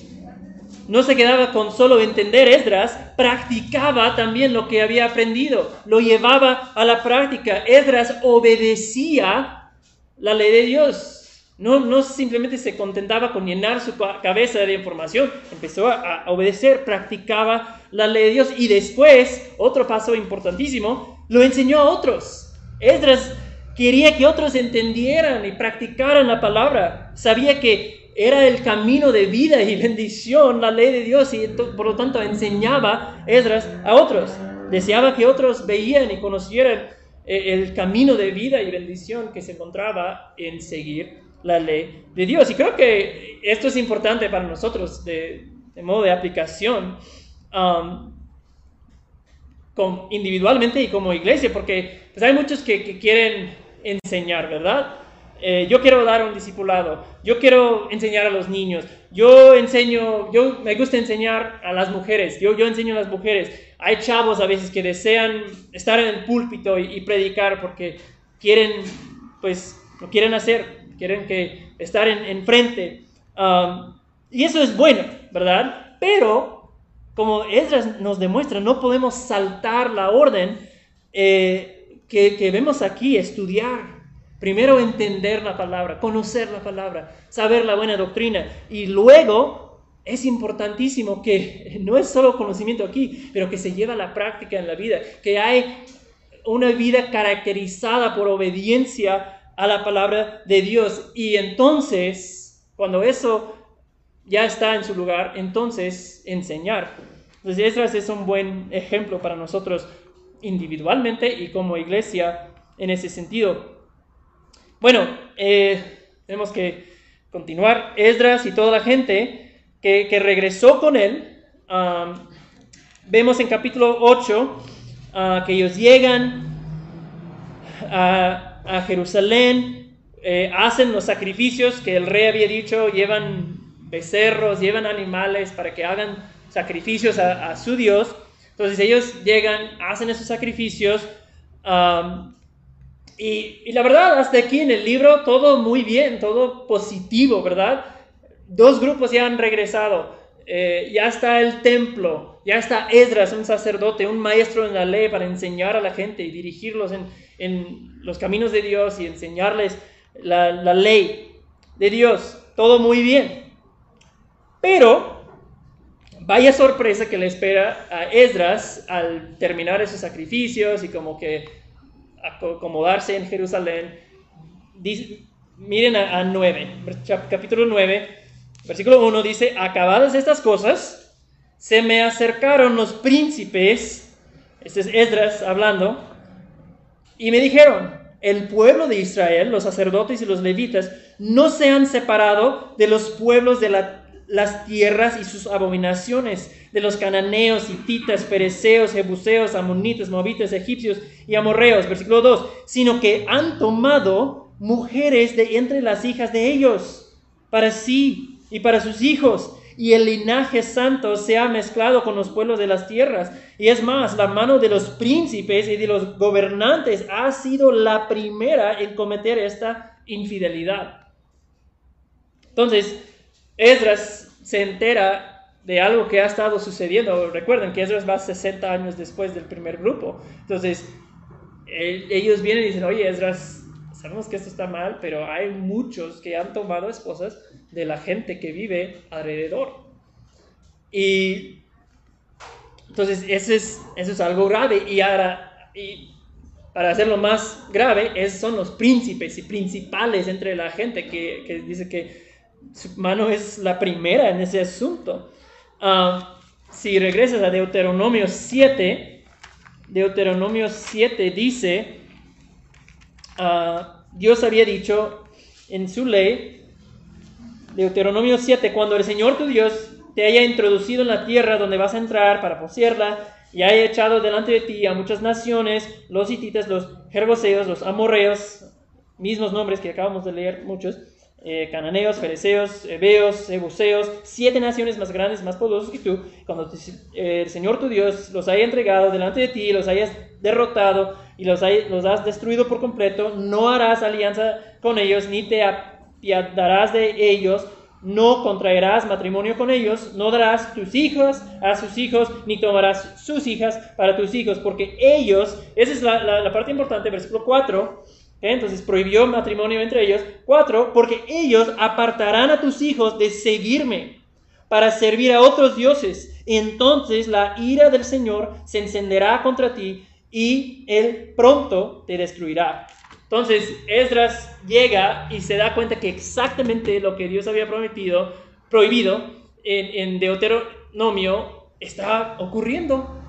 No se quedaba con solo entender Esdras, practicaba también lo que había aprendido, lo llevaba a la práctica. Esdras obedecía la ley de Dios. No, no simplemente se contentaba con llenar su cabeza de información, empezó a, a obedecer, practicaba la ley de Dios y después, otro paso importantísimo, lo enseñó a otros. Esdras quería que otros entendieran y practicaran la palabra. Sabía que era el camino de vida y bendición, la ley de Dios, y por lo tanto enseñaba Esdras a otros. Deseaba que otros veían y conocieran eh, el camino de vida y bendición que se encontraba en seguir la ley de Dios. Y creo que esto es importante para nosotros de, modo de aplicación. Um, individualmente y como iglesia, porque pues, hay muchos que, quieren enseñar, ¿verdad? Eh, yo quiero dar un discipulado, yo quiero enseñar a los niños, yo enseño, yo me gusta enseñar a las mujeres, yo, yo enseño a las mujeres. Hay chavos a veces que desean estar en el púlpito y, predicar porque quieren, pues, lo quieren hacer, quieren que estar en, frente. Um, y eso es bueno, ¿verdad? Pero como Esdras nos demuestra, no podemos saltar la orden eh, que, vemos aquí, estudiar. Primero entender la palabra, conocer la palabra, saber la buena doctrina. Y luego es importantísimo que no es solo conocimiento aquí, pero que se lleva a la práctica en la vida, que hay una vida caracterizada por obediencia a la palabra de Dios. Y entonces, cuando eso ya está en su lugar, entonces enseñar. Entonces, Esdras es un buen ejemplo para nosotros individualmente y como iglesia en ese sentido. Bueno, eh, tenemos que continuar. Esdras y toda la gente que, regresó con él, vemos en capítulo 8 ah, que ellos llegan a, Jerusalén, eh, hacen los sacrificios que el rey había dicho, llevan becerros, llevan animales para que hagan sacrificios a, su Dios. Entonces ellos llegan, hacen esos sacrificios. Y, la verdad, hasta aquí en el libro, todo muy bien, todo positivo, ¿verdad? Dos grupos ya han regresado. eh, ya está el templo, ya está Esdras, un sacerdote, un maestro en la ley para enseñar a la gente y dirigirlos en, en los caminos de Dios y enseñarles la, la ley de Dios. Todo muy bien. Pero vaya sorpresa que le espera a Esdras al terminar esos sacrificios y como que acomodarse en Jerusalén. Dice, miren a, a 9, capítulo 9, versículo 1 dice, acabadas estas cosas, se me acercaron los príncipes, este es Esdras hablando, y me dijeron, el pueblo de Israel, los sacerdotes y los levitas, no se han separado de los pueblos de las tierras y sus abominaciones, de los cananeos, hititas, pereceos, jebuseos, amonitas, moabitas, egipcios y amorreos, versículo 2, sino que han tomado mujeres de entre las hijas de ellos, para sí y para sus hijos, y el linaje santo se ha mezclado con los pueblos de las tierras. Y es más, la mano de los príncipes y de los gobernantes ha sido la primera en cometer esta infidelidad. Entonces, Esdras se entera de algo que ha estado sucediendo. Recuerden que Esdras va 60 años después del primer grupo. Entonces, ellos vienen y dicen, oye, Esdras, sabemos que esto está mal, pero hay muchos que han tomado esposas de la gente que vive alrededor. Y entonces eso es, algo grave. Y ahora, para hacerlo más grave, es, son los príncipes y principales entre la gente que, que dice que su mano es la primera en ese asunto. Ah, si regresas a Deuteronomio 7, Deuteronomio 7 dice, uh, Dios había dicho en su ley, Deuteronomio 7, cuando el Señor tu Dios te haya introducido en la tierra donde vas a entrar para poseerla, y haya echado delante de ti a muchas naciones, los hititas, los jerboseos, los amorreos, mismos nombres que acabamos de leer, muchos, eh, cananeos, fereceos, hebeos, ebuseos, siete naciones más grandes, más poderosas que tú, cuando el Señor tu Dios los haya entregado delante de ti, los hayas derrotado y los, los has destruido por completo, no harás alianza con ellos, ni te apiadarás de ellos, no contraerás matrimonio con ellos, no darás tus hijos a sus hijos, ni tomarás sus hijas para tus hijos, porque ellos, esa es la, la parte importante, versículo 4, entonces prohibió matrimonio entre ellos. Cuatro, porque ellos apartarán a tus hijos de seguirme para servir a otros dioses. Entonces la ira del Señor se encenderá contra ti y él pronto te destruirá. Entonces Esdras llega y se da cuenta que exactamente lo que Dios había prometido, prohibido en, en Deuteronomio, está ocurriendo.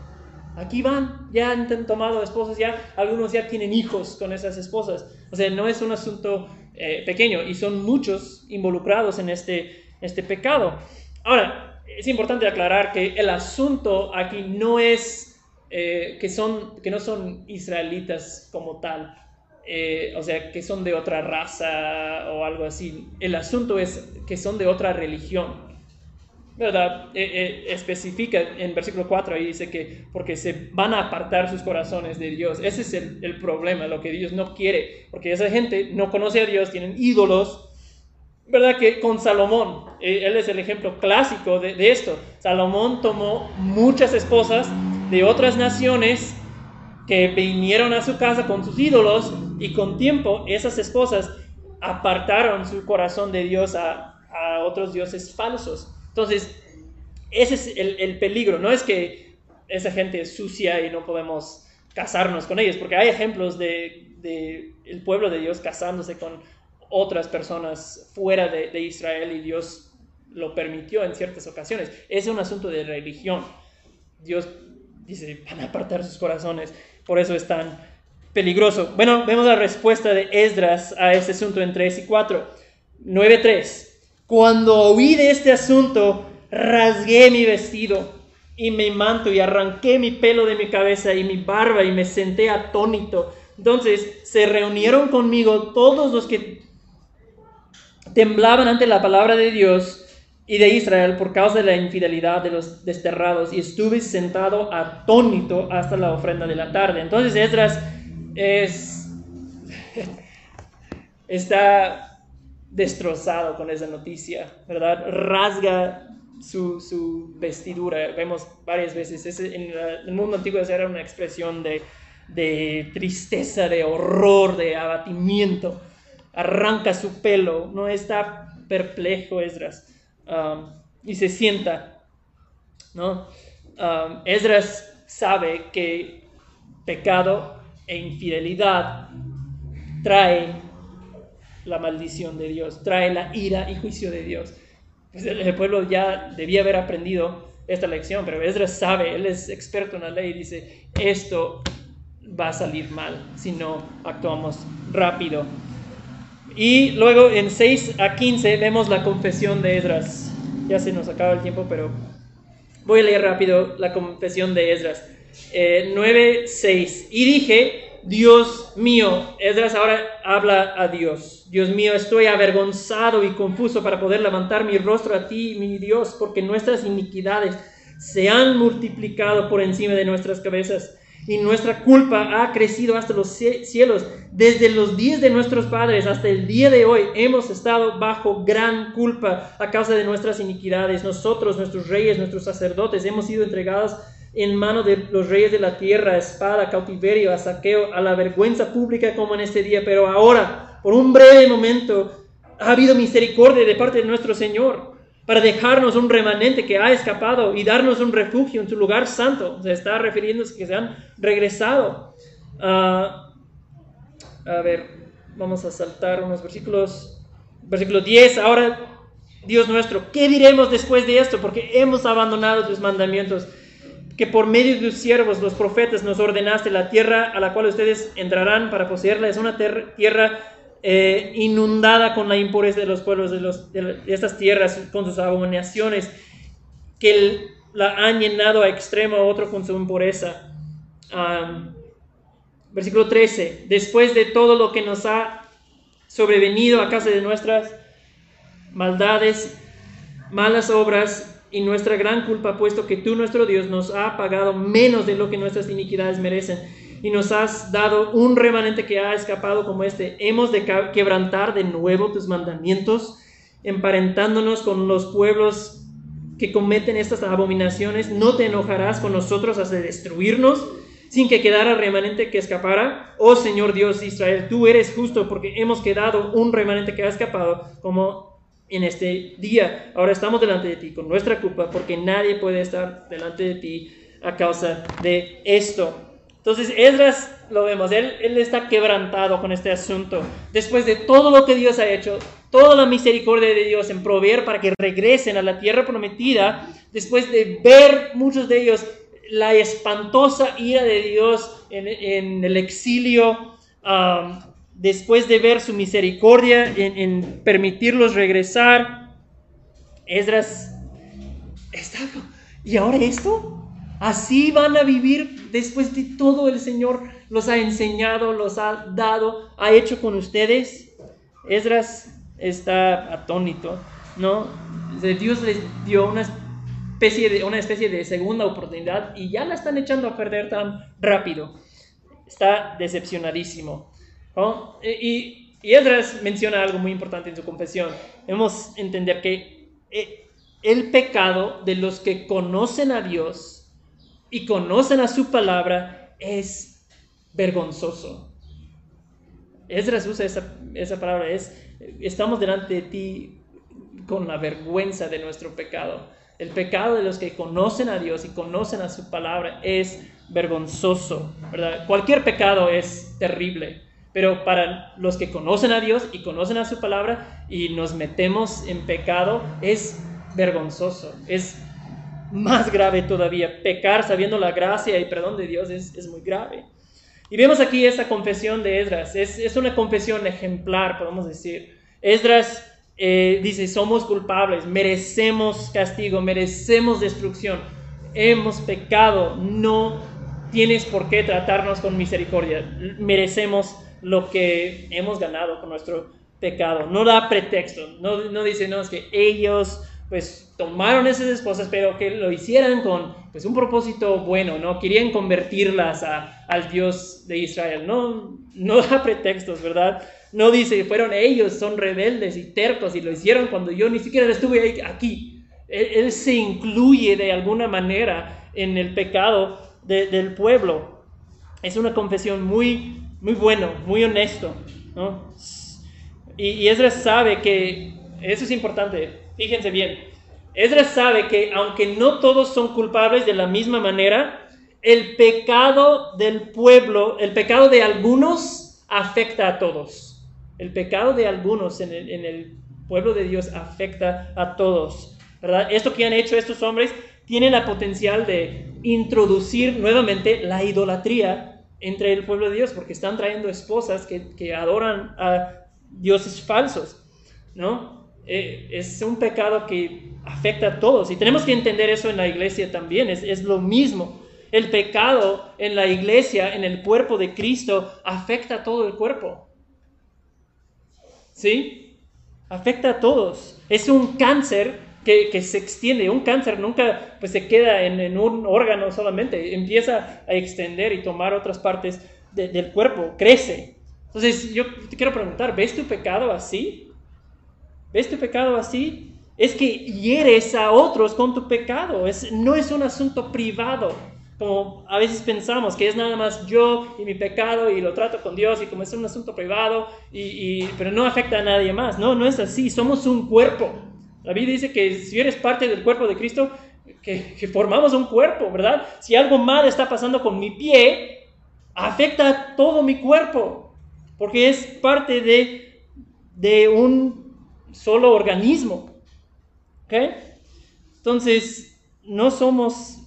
Aquí van, ya han tomado esposas, ya algunos ya tienen hijos con esas esposas. O sea, no es un asunto eh, pequeño y son muchos involucrados en este, este pecado. Ahora, es importante aclarar que el asunto aquí no es eh, que, son, que no son israelitas como tal, eh, o sea, que son de otra raza o algo así. El asunto es que son de otra religión. ¿Verdad? Eh, eh, especifica en versículo 4 ahí dice que porque se van a apartar sus corazones de Dios. Ese es el, problema, lo que Dios no quiere, porque esa gente no conoce a Dios, tienen ídolos, ¿verdad? Que con Salomón, eh, él es el ejemplo clásico de, esto. Salomón tomó muchas esposas de otras naciones que vinieron a su casa con sus ídolos y con tiempo esas esposas apartaron su corazón de Dios a otros dioses falsos. Entonces, ese es el, peligro. No es que esa gente es sucia y no podemos casarnos con ellos, porque hay ejemplos de, el pueblo de Dios casándose con otras personas fuera de, Israel y Dios lo permitió en ciertas ocasiones. Es un asunto de religión. Dios dice, van a apartar sus corazones, por eso es tan peligroso. Bueno, vemos la respuesta de Esdras a este asunto en 3 y 4. 9.3. Cuando oí de este asunto, rasgué mi vestido y mi manto y arranqué mi pelo de mi cabeza y mi barba y me senté atónito. Entonces se reunieron conmigo todos los que temblaban ante la palabra de Dios y de Israel por causa de la infidelidad de los desterrados y estuve sentado atónito hasta la ofrenda de la tarde. Entonces Esdras es, está destrozado con esa noticia, ¿verdad? Rasga su, su vestidura. Vemos varias veces, en el mundo antiguo esa era una expresión de, de tristeza, de horror, de abatimiento. Arranca su pelo, no está perplejo Esdras um, y se sienta. ¿no? Um, Esdras sabe que pecado e infidelidad trae la maldición de Dios, trae la ira y juicio de Dios. Pues el, pueblo ya debía haber aprendido esta lección, pero Esdras sabe, él es experto en la ley dice, esto va a salir mal si no actuamos rápido. Y luego en 6 a 15 vemos la confesión de Esdras. Ya se nos acaba el tiempo, pero voy a leer rápido la confesión de Esdras. Eh, 9, 6. Y dije, Dios mío, Esdras ahora habla a Dios. Dios mío, estoy avergonzado y confuso para poder levantar mi rostro a ti, mi Dios, porque nuestras iniquidades se han multiplicado por encima de nuestras cabezas y nuestra culpa ha crecido hasta los cie- cielos. Desde los días de nuestros padres hasta el día de hoy hemos estado bajo gran culpa a causa de nuestras iniquidades. Nosotros, nuestros reyes, nuestros sacerdotes, hemos sido entregados en mano de los reyes de la tierra, a espada, a cautiverio, a saqueo, a la vergüenza pública como en este día. Pero ahora, por un breve momento, ha habido misericordia de parte de nuestro Señor para dejarnos un remanente que ha escapado y darnos un refugio en su lugar santo. Se está refiriéndose que se han regresado. Ah, a ver, vamos a saltar unos versículos. Versículo 10, ahora Dios nuestro, ¿qué diremos después de esto? Porque hemos abandonado tus mandamientos, que por medio de tus siervos, los profetas, nos ordenaste la tierra a la cual ustedes entrarán para poseerla. Es una tierra eh, inundada con la impureza de los pueblos de, los- estas tierras, con sus abominaciones, que la han llenado a extremo a otro con su impureza. Versículo 13, después de todo lo que nos ha sobrevenido a causa de nuestras maldades, malas obras y nuestra gran culpa, puesto que tú, nuestro Dios, nos ha pagado menos de lo que nuestras iniquidades merecen y nos has dado un remanente que ha escapado como este. Hemos de quebrantar de nuevo tus mandamientos, emparentándonos con los pueblos que cometen estas abominaciones. No te enojarás con nosotros hasta destruirnos sin que quedara remanente que escapara. Oh Señor Dios de Israel, tú eres justo porque hemos quedado un remanente que ha escapado como en este día. Ahora estamos delante de ti con nuestra culpa porque nadie puede estar delante de ti a causa de esto. Entonces, Esdras lo vemos, él, está quebrantado con este asunto. Después de todo lo que Dios ha hecho, toda la misericordia de Dios en proveer para que regresen a la tierra prometida, después de ver muchos de ellos la espantosa ira de Dios en, en el exilio, um, después de ver su misericordia en, en permitirlos regresar, Esdras está, ¿y ahora esto? Así van a vivir después de todo el Señor los ha enseñado, los ha dado, ha hecho con ustedes. Esdras está atónito, ¿no? Dios les dio una especie de, una especie de segunda oportunidad y ya la están echando a perder tan rápido. Está decepcionadísimo. ¿No? Y, y Esdras menciona algo muy importante en su confesión. Debemos entender que eh, el pecado de los que conocen a Dios y conocen a su palabra es vergonzoso. Esdras usa esa, esa palabra, es, estamos delante de ti con la vergüenza de nuestro pecado. El pecado de los que conocen a Dios y conocen a su palabra es vergonzoso, ¿verdad? Cualquier pecado es terrible, pero para los que conocen a Dios y conocen a su palabra y nos metemos en pecado es vergonzoso, es más grave todavía. Pecar sabiendo la gracia y perdón de Dios es, es muy grave. Y vemos aquí esta confesión de Esdras. Es, es una confesión ejemplar, podemos decir. Esdras eh, dice, somos culpables, merecemos castigo, merecemos destrucción, hemos pecado, no tienes por qué tratarnos con misericordia, merecemos lo que hemos ganado con nuestro pecado. No da pretexto, no, no dice, no, es que ellos pues tomaron esas esposas, pero que lo hicieran con pues un propósito bueno, ¿no? Querían convertirlas a, al Dios de Israel. No, no da pretextos, ¿verdad? No dice, fueron ellos, son rebeldes y tercos y lo hicieron cuando yo ni siquiera estuve aquí. Él, se incluye de alguna manera en el pecado de- del pueblo. Es una confesión muy, muy bueno, muy honesto. ¿no? Y, y Esdras sabe que, eso es importante, fíjense bien, Esdras sabe que aunque no todos son culpables de la misma manera, el pecado del pueblo, el pecado de algunos afecta a todos. El pecado de algunos en el, en el pueblo de Dios afecta a todos. ¿verdad? Esto que han hecho estos hombres tiene la potencial de introducir nuevamente la idolatría entre el pueblo de Dios, porque están trayendo esposas que, que adoran a dioses falsos, ¿no? Eh, es un pecado que afecta a todos y tenemos que entender eso en la iglesia también, es, es lo mismo. El pecado en la iglesia, en el cuerpo de Cristo, afecta a todo el cuerpo. ¿Sí? Afecta a todos. Es un cáncer que, que se extiende. Un cáncer nunca pues, se queda en, en un órgano solamente. Empieza a extender y tomar otras partes de- del cuerpo. Crece. Entonces, yo te quiero preguntar, ¿ves tu pecado así? ¿Ves tu pecado así? Es que hieres a otros con tu pecado. Es, no es un asunto privado, como a veces pensamos, que es nada más yo y mi pecado y lo trato con Dios y como es un asunto privado, y, y- pero no afecta a nadie más. No, no es así. Somos un cuerpo. La Biblia dice que si eres parte del cuerpo de Cristo, que, formamos un cuerpo, ¿verdad? Si algo mal está pasando con mi pie, afecta a todo mi cuerpo, porque es parte de, de un solo organismo. ¿Ok? Entonces, no somos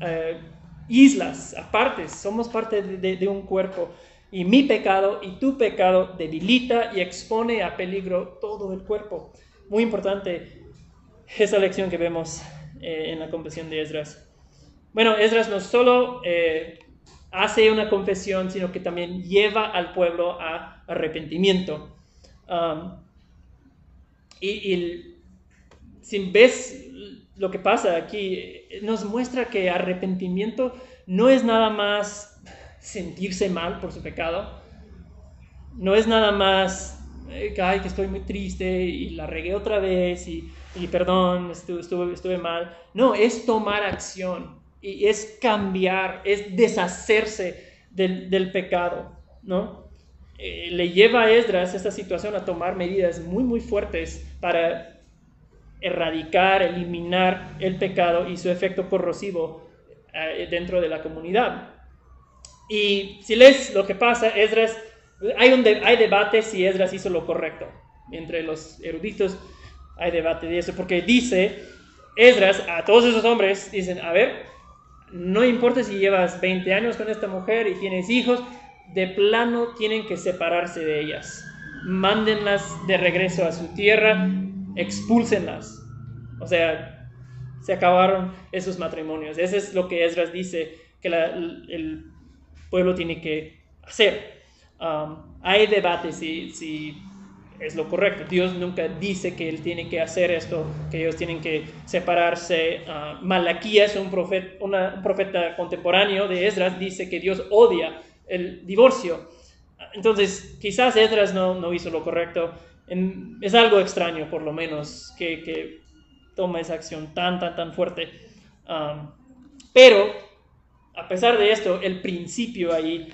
eh, islas aparte, somos parte de- de un cuerpo. Y mi pecado y tu pecado debilita y expone a peligro todo el cuerpo. Muy importante esa lección que vemos eh, en la confesión de Esdras. Bueno, Esdras no solo eh, hace una confesión, sino que también lleva al pueblo a arrepentimiento. Um, y, y si ves lo que pasa aquí, nos muestra que arrepentimiento no es nada más sentirse mal por su pecado, no es nada más, eh, ay, que estoy muy triste y la regué otra vez y, y perdón, estuve, estuve, estuve mal. No, es tomar acción y es cambiar, es deshacerse del, del pecado, ¿no? Eh, le lleva a Esdras esta situación a tomar medidas muy, muy fuertes para erradicar, eliminar el pecado y su efecto corrosivo eh, dentro de la comunidad. Y si lees lo que pasa, Esdras, hay, un de- hay debate si Esdras hizo lo correcto. Entre los eruditos hay debate de eso, porque dice Esdras a todos esos hombres, dicen, a ver, no importa si llevas 20 años con esta mujer y tienes hijos, de plano tienen que separarse de ellas. Mándenlas de regreso a su tierra, expúlsenlas. O sea, se acabaron esos matrimonios. Eso es lo que Esdras dice que la- el pueblo tiene que hacer. Um, hay debate si, si es lo correcto. Dios nunca dice que Él tiene que hacer esto, que ellos tienen que separarse. Uh, Malaquías, un profeta, una- un profeta contemporáneo de Esdras, dice que Dios odia el divorcio. Entonces, quizás Esdras no, no hizo lo correcto. En- es algo extraño, por lo menos, que, que toma esa acción tan, tan, tan fuerte. Um, pero, a pesar de esto, el principio ahí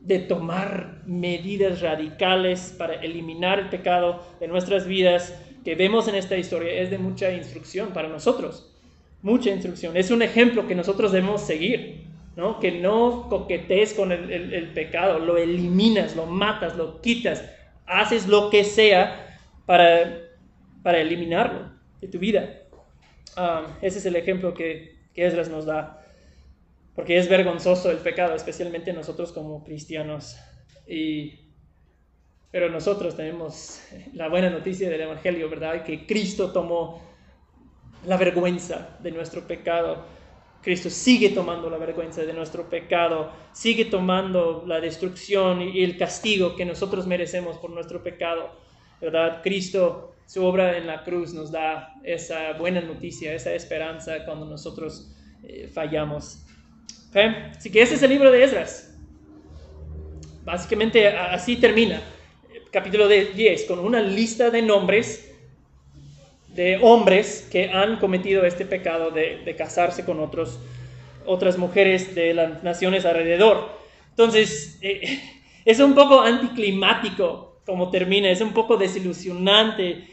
de tomar medidas radicales para eliminar el pecado de nuestras vidas que vemos en esta historia es de mucha instrucción para nosotros. Mucha instrucción. Es un ejemplo que nosotros debemos seguir. ¿no? Que no coquetees con el, pecado, lo eliminas, lo matas, lo quitas, haces lo que sea para, para eliminarlo de tu vida. Um, ese es el ejemplo que, que Esdras nos da. Porque es vergonzoso el pecado, especialmente nosotros como cristianos. Y, pero nosotros tenemos la buena noticia del Evangelio, ¿verdad? Que Cristo tomó la vergüenza de nuestro pecado. Cristo sigue tomando la vergüenza de nuestro pecado, sigue tomando la destrucción y el castigo que nosotros merecemos por nuestro pecado. ¿Verdad? Cristo, su obra en la cruz nos da esa buena noticia, esa esperanza cuando nosotros eh, fallamos. ¿Ok? Así que ese es el libro de Esdras. Básicamente así termina. Capítulo de 10, con una lista de nombres de hombres que han cometido este pecado de, casarse con otras mujeres de las naciones alrededor. Entonces, eh, es un poco anticlimático como termina, es un poco desilusionante.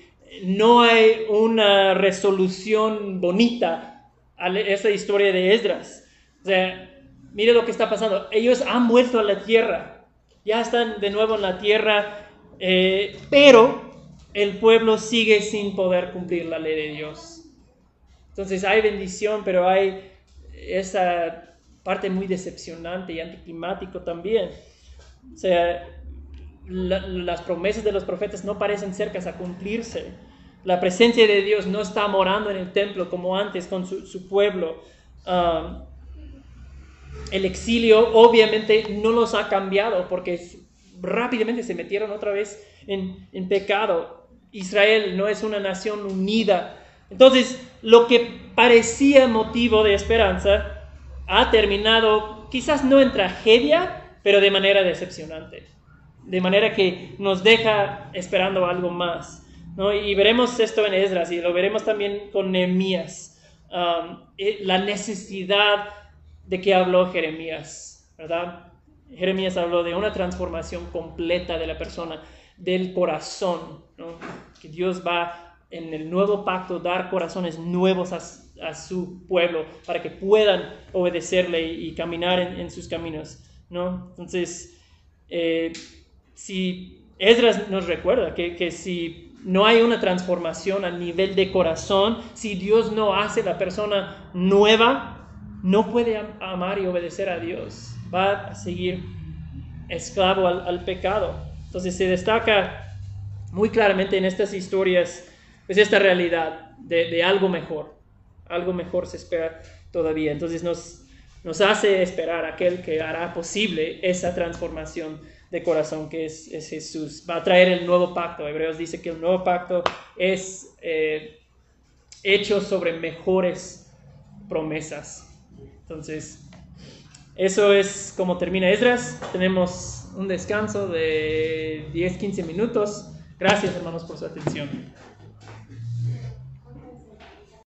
No hay una resolución bonita a esa historia de Esdras. O sea, mire lo que está pasando. Ellos han vuelto a la tierra, ya están de nuevo en la tierra, eh, pero el pueblo sigue sin poder cumplir la ley de Dios. Entonces hay bendición, pero hay esa parte muy decepcionante y anticlimático también. O sea, las promesas de los profetas no parecen cercas a cumplirse. La presencia de Dios no está morando en el templo como antes con su, pueblo. Um, el exilio obviamente no los ha cambiado porque rápidamente se metieron otra vez en, en pecado. Israel no es una nación unida. Entonces, lo que parecía motivo de esperanza ha terminado quizás no en tragedia, pero de manera decepcionante. De manera que nos deja esperando algo más. ¿no? Y veremos esto en Esdras y lo veremos también con Nehemías. Um, eh, la necesidad de que habló Jeremías, ¿verdad? Jeremías habló de una transformación completa de la persona, del corazón, ¿no? que Dios va en el nuevo pacto dar corazones nuevos a, a su pueblo para que puedan obedecerle y, caminar en, sus caminos. ¿no? Entonces, eh, si Esdras nos recuerda que, que si no hay una transformación a nivel de corazón, si Dios no hace la persona nueva, no puede amar y obedecer a Dios. Va a seguir esclavo al, pecado. Entonces se destaca muy claramente en estas historias pues esta realidad de, algo mejor algo mejor se espera todavía. Entonces nos, nos hace esperar aquel que hará posible esa transformación de corazón que es, Jesús. Va a traer el nuevo pacto. Hebreos dice que el nuevo pacto es eh, hecho sobre mejores promesas. Entonces, eso es como termina Esdras. Tenemos un descanso de 10-15 minutos. Gracias hermanos por su atención.